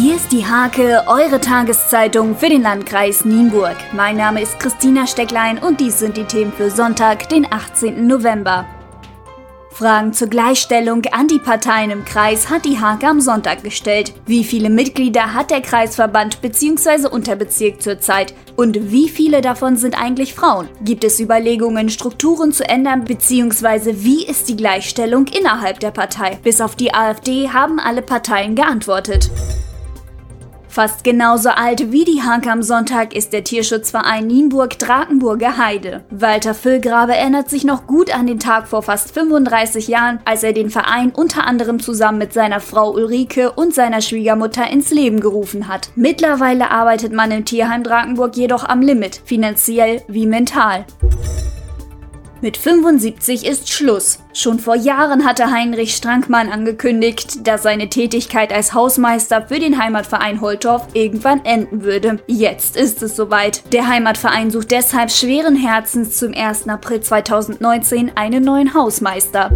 Hier ist die Hake, eure Tageszeitung für den Landkreis Nienburg. Mein Name ist Christina Stecklein und dies sind die Themen für Sonntag, den 18. November. Fragen zur Gleichstellung an die Parteien im Kreis hat die Hake am Sonntag gestellt. Wie viele Mitglieder hat der Kreisverband bzw. Unterbezirk zurzeit? Und wie viele davon sind eigentlich Frauen? Gibt es Überlegungen, Strukturen zu ändern bzw. wie ist die Gleichstellung innerhalb der Partei? Bis auf die AfD haben alle Parteien geantwortet. Fast genauso alt wie die Hanke am Sonntag ist der Tierschutzverein Nienburg-Drakenburger Heide. Walter Füllgrabe erinnert sich noch gut an den Tag vor fast 35 Jahren, als er den Verein unter anderem zusammen mit seiner Frau Ulrike und seiner Schwiegermutter ins Leben gerufen hat. Mittlerweile arbeitet man im Tierheim Drakenburg jedoch am Limit, finanziell wie mental. Mit 75 ist Schluss. Schon vor Jahren hatte Heinrich Strankmann angekündigt, dass seine Tätigkeit als Hausmeister für den Heimatverein Holtorf irgendwann enden würde. Jetzt ist es soweit. Der Heimatverein sucht deshalb schweren Herzens zum 1. April 2019 einen neuen Hausmeister.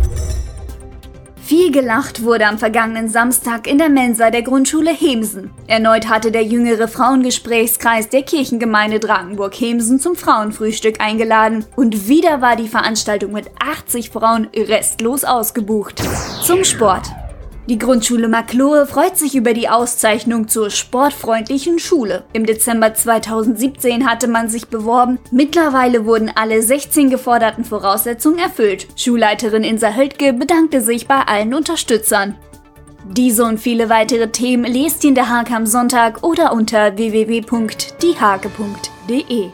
Viel gelacht wurde am vergangenen Samstag in der Mensa der Grundschule Hemsen. Erneut hatte der jüngere Frauengesprächskreis der Kirchengemeinde Drakenburg-Hemsen zum Frauenfrühstück eingeladen. Und wieder war die Veranstaltung mit 80 Frauen restlos ausgebucht. Zum Sport. Die Grundschule Maklohe freut sich über die Auszeichnung zur sportfreundlichen Schule. Im Dezember 2017 hatte man sich beworben. Mittlerweile wurden alle 16 geforderten Voraussetzungen erfüllt. Schulleiterin Insa Höldke bedankte sich bei allen Unterstützern. Diese und viele weitere Themen lest ihr in der Hake am Sonntag oder unter www.diehake.de.